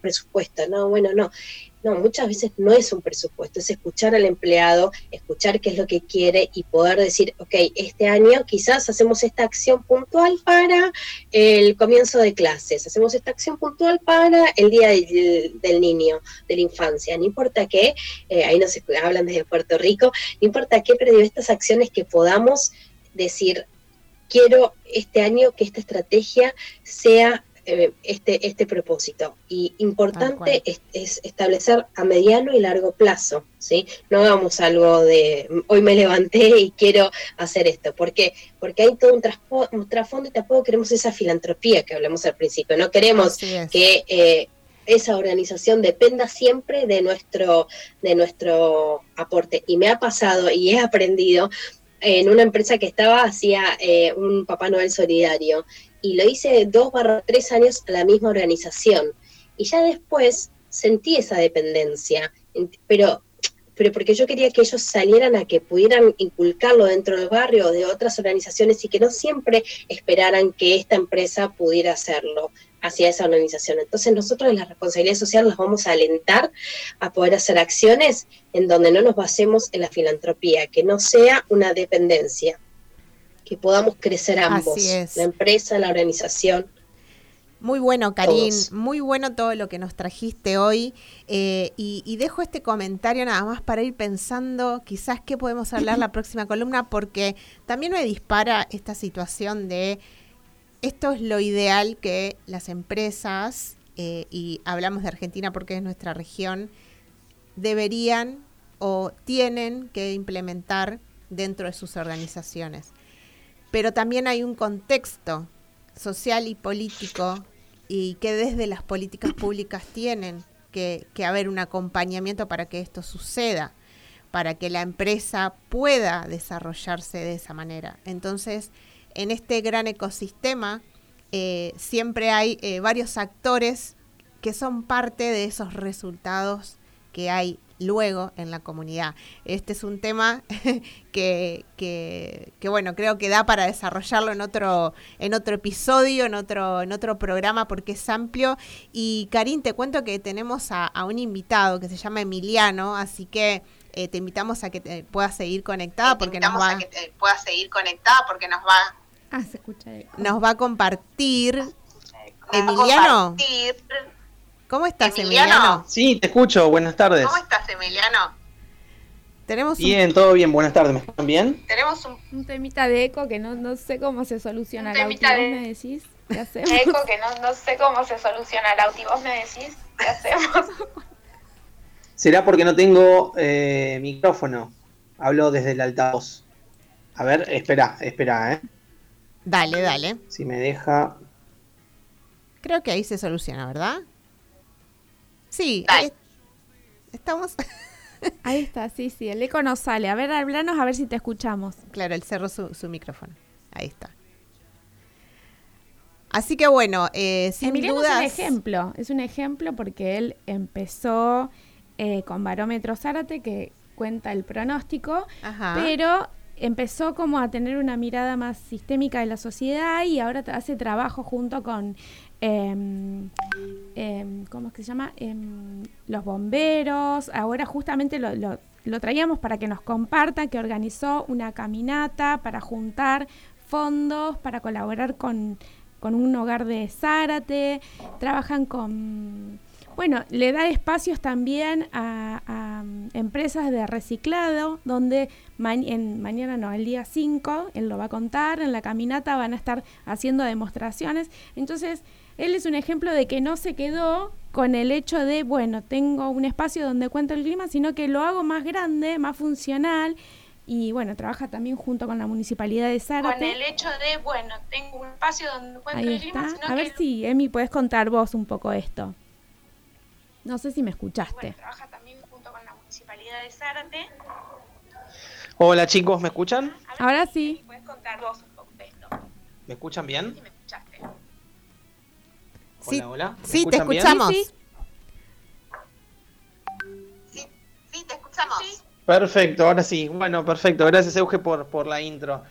[SPEAKER 6] presupuesto, no, bueno, no. No, muchas veces no es un presupuesto, es escuchar al empleado, escuchar qué es lo que quiere y poder decir, ok, este año quizás hacemos esta acción puntual para el comienzo de clases, hacemos esta acción puntual para el día del, niño, de la infancia, no importa qué, eh, ahí no se hablan desde Puerto Rico, no importa qué, pero estas acciones que podamos decir, quiero este año que esta estrategia sea eh, este, este propósito. Y importante es, establecer a mediano y largo plazo, ¿sí? No hagamos algo de hoy me levanté y quiero hacer esto. ¿Por qué? Porque hay todo un, trasfondo y tampoco queremos esa filantropía que hablamos al principio. No queremos que eh, esa organización dependa siempre de nuestro, de nuestro aporte. Y me ha pasado y he aprendido en una empresa que estaba, hacía eh, un Papá Noel solidario y lo hice dos barra tres años a la misma organización. Y ya después sentí esa dependencia, pero, pero porque yo quería que ellos salieran a que pudieran inculcarlo dentro del barrio de otras organizaciones y que no siempre esperaran que esta empresa pudiera hacerlo hacia esa organización. Entonces nosotros en la responsabilidad social nos vamos a alentar a poder hacer acciones en donde no nos basemos en la filantropía, que no sea una dependencia que podamos crecer ambos, la empresa, la organización.
[SPEAKER 2] Muy bueno, Karim, muy bueno todo lo que nos trajiste hoy. Eh, y, dejo este comentario nada más para ir pensando quizás qué podemos hablar la próxima columna, porque también me dispara esta situación de esto es lo ideal que las empresas, eh, y hablamos de Argentina porque es nuestra región, deberían o tienen que implementar dentro de sus organizaciones pero también hay un contexto social y político y que desde las políticas públicas tienen que, haber un acompañamiento para que esto suceda, para que la empresa pueda desarrollarse de esa manera. Entonces, en este gran ecosistema eh, siempre hay eh, varios actores que son parte de esos resultados que hay luego en la comunidad. Este es un tema que, que, bueno, creo que da para desarrollarlo en otro, en otro episodio, en otro, en otro programa, porque es amplio. Y Karin, te cuento que tenemos a, un invitado que se llama Emiliano, así que eh, te invitamos a que te puedas seguir conectada porque nos va
[SPEAKER 6] a que seguir conectada porque nos va
[SPEAKER 2] ah, se escucha nos va a compartir Emiliano. ¿Cómo estás, Emiliano?
[SPEAKER 7] Sí, te escucho. Buenas tardes.
[SPEAKER 2] ¿Cómo estás, Emiliano? Tenemos
[SPEAKER 7] bien, todo bien. Buenas tardes. ¿Me escuchan bien?
[SPEAKER 3] Tenemos un, temita de eco que no, no sé cómo se soluciona. Un temita de... me decís? ¿Qué hacemos?
[SPEAKER 8] Eco que no, no sé cómo se soluciona. Lauti, vos me decís, ¿qué hacemos?
[SPEAKER 7] Será porque no tengo eh, micrófono. Hablo desde el altavoz. A ver, espera, espera, ¿eh?
[SPEAKER 2] Dale, dale.
[SPEAKER 7] Si me deja.
[SPEAKER 2] Creo que ahí se soluciona, ¿verdad? Sí, estamos.
[SPEAKER 3] Ahí está, sí, sí, el eco no sale. A ver, hablanos a ver si te escuchamos.
[SPEAKER 2] Claro, él cerró su, micrófono. Ahí está. Así que bueno, eh, sin
[SPEAKER 3] Emiliano
[SPEAKER 2] dudas...
[SPEAKER 3] es un ejemplo, es un ejemplo porque él empezó eh, con Barómetro Zárate, que cuenta el pronóstico, pero empezó como a tener una mirada más sistémica de la sociedad y ahora hace trabajo junto con, eh, ¿cómo es que se llama? Em, los bomberos. Ahora justamente lo, lo, traíamos para que nos comparta que organizó una caminata para juntar fondos, para colaborar con, con un hogar de Zárate. Trabajan con bueno, le da espacios también a, mm, empresas de reciclado, donde en, mañana no, el día 5, él lo va a contar, en la caminata van a estar haciendo demostraciones. Entonces, él es un ejemplo de que no se quedó con el hecho de, bueno, tengo un espacio donde cuento el clima, sino que lo hago más grande, más funcional. Y bueno, trabaja también junto con la municipalidad de Zárate.
[SPEAKER 8] Con el hecho de, bueno, tengo un espacio donde cuento el clima.
[SPEAKER 3] Sino a ver si, Emi, puedes contar vos un poco esto. No sé si me escuchaste.
[SPEAKER 8] trabaja también junto con la Municipalidad de Zárate.
[SPEAKER 7] Hola chicos, ¿me escuchan?
[SPEAKER 3] Ahora sí.
[SPEAKER 8] ¿Puedes contar vos un poco de esto?
[SPEAKER 7] ¿Me escuchan bien?
[SPEAKER 8] Sí, me escuchaste.
[SPEAKER 2] Sí,
[SPEAKER 7] hola, hola.
[SPEAKER 2] sí, te escuchamos.
[SPEAKER 8] Sí, sí. te escuchamos.
[SPEAKER 7] Perfecto, ahora sí. Bueno, perfecto. Gracias, Euge, por, por la intro.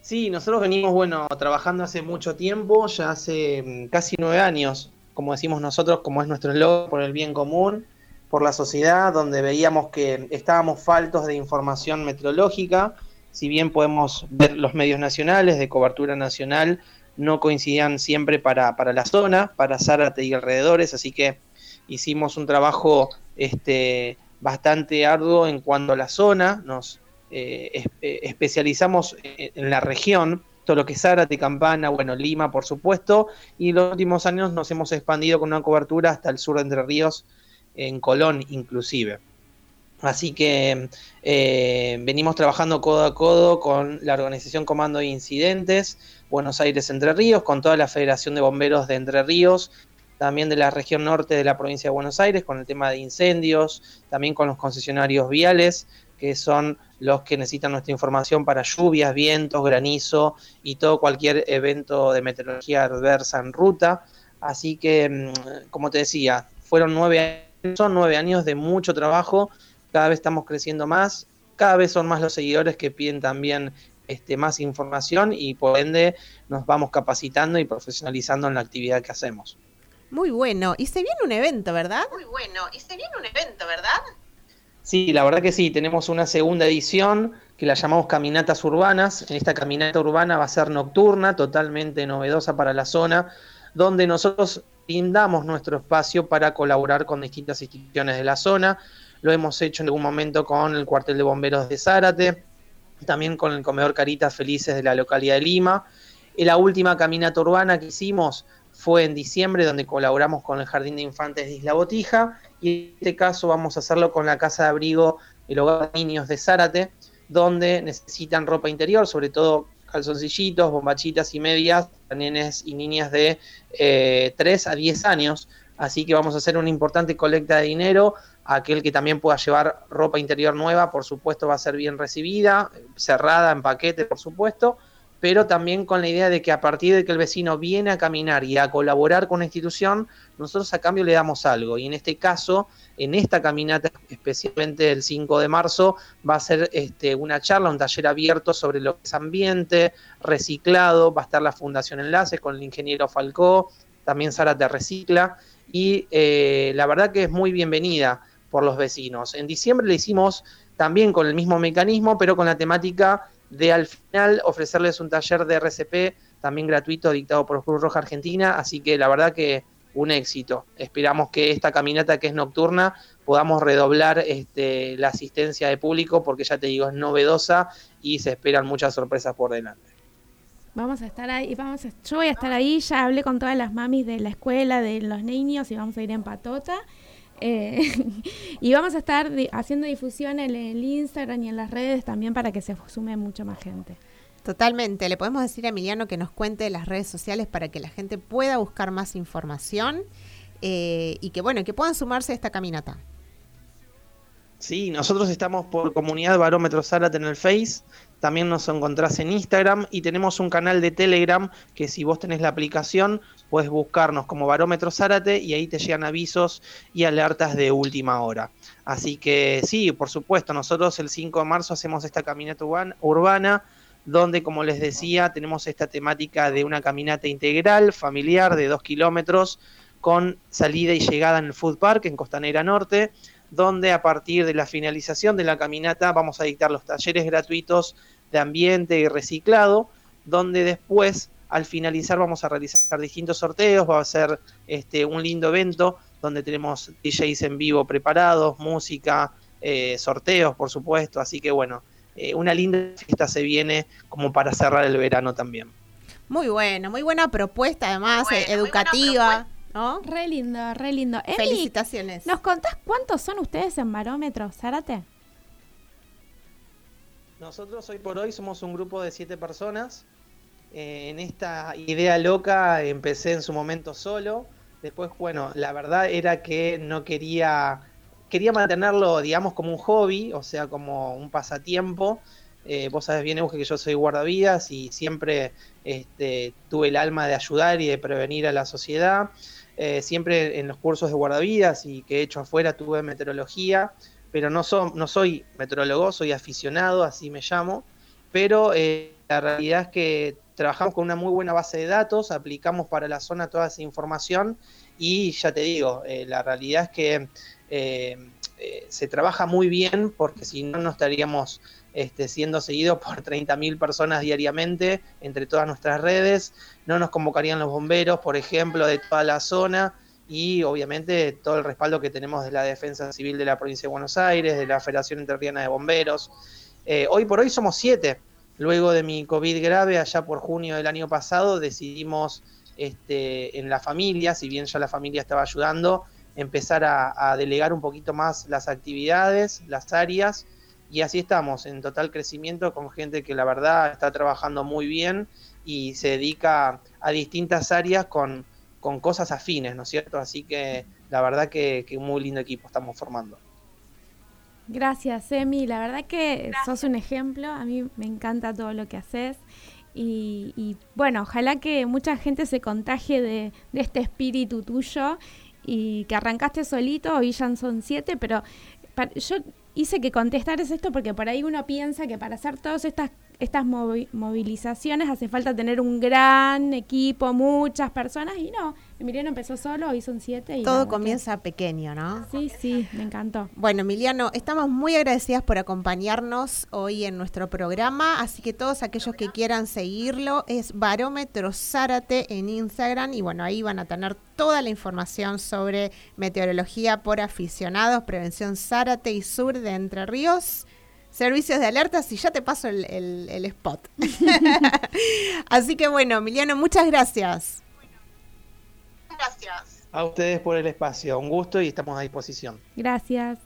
[SPEAKER 7] Sí, nosotros venimos, bueno, trabajando hace mucho tiempo, ya hace mm, casi nueve años como decimos nosotros, como es nuestro eslogan, por el bien común, por la sociedad, donde veíamos que estábamos faltos de información meteorológica, si bien podemos ver los medios nacionales de cobertura nacional, no coincidían siempre para, la zona, para Zárate y alrededores, así que hicimos un trabajo este, bastante arduo en cuanto a la zona, nos eh, eh, especializamos en la región, todo lo que es Zárate, Campana, bueno, Lima, por supuesto, y en los últimos años nos hemos expandido con una cobertura hasta el sur de Entre Ríos, en Colón inclusive. Así que eh, venimos trabajando codo a codo con la organización Comando de Incidentes, Buenos Aires Entre Ríos, con toda la Federación de Bomberos de Entre Ríos, también de la región norte de la provincia de Buenos Aires, con el tema de incendios, también con los concesionarios viales, que son los que necesitan nuestra información para lluvias, vientos, granizo y todo cualquier evento de meteorología adversa en ruta. Así que, mm, como te decía, fueron nueve años, son nueve años de mucho trabajo, cada vez estamos creciendo más, cada vez son más los seguidores que piden también este, más información y por ende nos vamos capacitando y profesionalizando en la actividad que hacemos.
[SPEAKER 2] Muy bueno, y se viene un evento, ¿verdad?
[SPEAKER 8] Muy bueno, y se viene un evento, ¿verdad?
[SPEAKER 7] Sí, la verdad que sí, tenemos una segunda edición que la llamamos Caminatas Urbanas. En esta caminata urbana va a ser nocturna, totalmente novedosa para la zona, donde nosotros brindamos nuestro espacio para colaborar con distintas instituciones de la zona. Lo hemos hecho en algún momento con el cuartel de bomberos de Zárate, también con el comedor Caritas Felices de la localidad de Lima. Y la última caminata urbana que hicimos fue en diciembre, donde colaboramos con el Jardín de Infantes de Isla Botija, y en este caso vamos a hacerlo con la Casa de Abrigo, el Hogar de Niños de Zárate, donde necesitan ropa interior, sobre todo calzoncillitos, bombachitas y medias, nenes y niñas de 3 eh, a 10 años. Así que vamos a hacer una importante colecta de dinero. Aquel que también pueda llevar ropa interior nueva, por supuesto, va a ser bien recibida, cerrada en paquete, por supuesto pero también con la idea de que a partir de que el vecino viene a caminar y a colaborar con la institución, nosotros a cambio le damos algo. Y en este caso, en esta caminata, especialmente el 5 de marzo, va a ser este, una charla, un taller abierto sobre lo que es ambiente, reciclado, va a estar la Fundación Enlaces con el ingeniero Falcó, también Sara te recicla, y eh, la verdad que es muy bienvenida por los vecinos. En diciembre le hicimos también con el mismo mecanismo, pero con la temática de al final ofrecerles un taller de RCP también gratuito, dictado por Cruz Roja Argentina, así que la verdad que un éxito. Esperamos que esta caminata que es nocturna podamos redoblar este, la asistencia de público porque ya te digo, es novedosa y se esperan muchas sorpresas por delante.
[SPEAKER 3] Vamos a estar ahí, vamos a- yo voy a estar ahí, ya hablé con todas las mamis de la escuela, de los niños y vamos a ir en patota. Eh, y vamos a estar di- haciendo difusión en el Instagram y en las redes también para que se sume mucha más gente.
[SPEAKER 2] Totalmente. Le podemos decir a Emiliano que nos cuente las redes sociales para que la gente pueda buscar más información eh, y que bueno, que puedan sumarse a esta caminata.
[SPEAKER 7] Sí, nosotros estamos por Comunidad Barómetro Zárate en el Face, también nos encontrás en Instagram y tenemos un canal de Telegram que si vos tenés la aplicación puedes buscarnos como Barómetro Zárate y ahí te llegan avisos y alertas de última hora. Así que sí, por supuesto, nosotros el 5 de marzo hacemos esta caminata urban- urbana donde, como les decía, tenemos esta temática de una caminata integral, familiar, de dos kilómetros, con salida y llegada en el Food Park, en Costanera Norte, donde a partir de la finalización de la caminata vamos a dictar los talleres gratuitos de ambiente y reciclado, donde después, al finalizar, vamos a realizar distintos sorteos, va a ser este, un lindo evento donde tenemos DJs en vivo preparados, música, eh, sorteos, por supuesto, así que bueno, eh, una linda fiesta se viene como para cerrar el verano también.
[SPEAKER 2] Muy bueno, muy buena propuesta además, educativa, ¿no?
[SPEAKER 3] Re lindo, re lindo.
[SPEAKER 2] Felicitaciones.
[SPEAKER 3] ¿nos contás cuántos son ustedes en Barómetro, Zárate?
[SPEAKER 7] Nosotros hoy por hoy somos un grupo de siete personas. Eh, en esta idea loca empecé en su momento solo. Después, bueno, la verdad era que no quería, quería mantenerlo, digamos, como un hobby, o sea, como un pasatiempo. Eh, vos sabés bien, Euge, que yo soy guardavidas y siempre este, tuve el alma de ayudar y de prevenir a la sociedad. Eh, siempre en los cursos de guardavidas y que he hecho afuera tuve meteorología pero no, so- no soy meteorólogo, soy aficionado, así me llamo, pero eh, la realidad es que trabajamos con una muy buena base de datos, aplicamos para la zona toda esa información y ya te digo, eh, la realidad es que eh, se trabaja muy bien porque si no, no estaríamos este, siendo seguidos por 30.000 personas diariamente entre todas nuestras redes, no nos convocarían los bomberos, por ejemplo, de toda la zona y obviamente todo el respaldo que tenemos de la Defensa Civil de la Provincia de Buenos Aires, de la Federación Interriana de Bomberos. Eh, hoy por hoy somos siete. Luego de mi COVID grave, allá por junio del año pasado, decidimos este, en la familia, si bien ya la familia estaba ayudando, empezar a delegar un poquito más las actividades, las áreas, y así estamos, en total crecimiento con gente que la verdad está trabajando muy bien y se dedica a distintas áreas con, con cosas afines, ¿no es cierto? Así que la verdad que, que un muy lindo equipo estamos formando.
[SPEAKER 3] Gracias, Emi. La verdad que sos un ejemplo. A mí me encanta todo lo que haces. Y, y, bueno, ojalá que mucha gente se contagie de, de este espíritu tuyo y que arrancaste solito. Hoy ya son siete, pero yo hice que contestares esto porque por ahí uno piensa que para hacer todas estas estas movi- movilizaciones hace falta tener un gran equipo, muchas personas y no, Emiliano empezó solo, hoy son siete y
[SPEAKER 2] Todo
[SPEAKER 3] que-
[SPEAKER 2] comienza pequeño, ¿no?
[SPEAKER 3] Sí, sí, me encantó.
[SPEAKER 2] Bueno, Emiliano, estamos muy agradecidas por acompañarnos hoy en nuestro programa, así que todos aquellos que quieran seguirlo es Barómetro Zárate en Instagram y bueno, ahí van a tener toda la información sobre meteorología por aficionados, prevención Zárate y sur de Entre Ríos. Servicios de alertas y ya te paso el, el- el spot. así que bueno, Emiliano, muchas gracias.
[SPEAKER 7] A ustedes por el espacio, un gusto y estamos a disposición.
[SPEAKER 3] Gracias.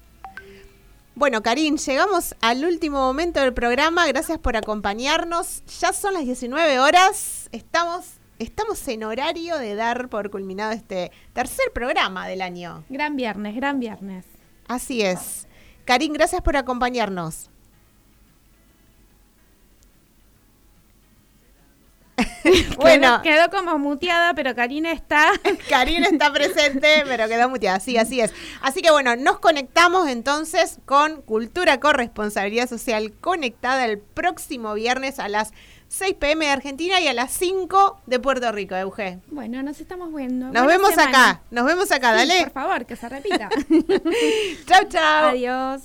[SPEAKER 2] Bueno, Karin, llegamos al último momento del programa. Gracias por acompañarnos. Ya son las 19 horas. Estamos, estamos en horario de dar por culminado este tercer programa del año.
[SPEAKER 3] Gran viernes, gran viernes.
[SPEAKER 2] Así es. Karin, gracias por acompañarnos. bueno,
[SPEAKER 3] Quedó, quedó como muteada, pero Karina está.
[SPEAKER 2] Karin está presente, pero quedó muteada. Sí, así es. Así que bueno, nos conectamos entonces con Cultura Corresponsabilidad Social Conectada el próximo viernes a las 6 pm de Argentina y a las 5 de Puerto Rico, Euge.
[SPEAKER 3] Bueno, nos estamos viendo.
[SPEAKER 2] Nos
[SPEAKER 3] Buena
[SPEAKER 2] vemos
[SPEAKER 3] semana.
[SPEAKER 2] acá, nos vemos acá,
[SPEAKER 3] Sí,
[SPEAKER 2] dale.
[SPEAKER 3] Por favor, que se repita.
[SPEAKER 2] Chau, chau.
[SPEAKER 3] Adiós.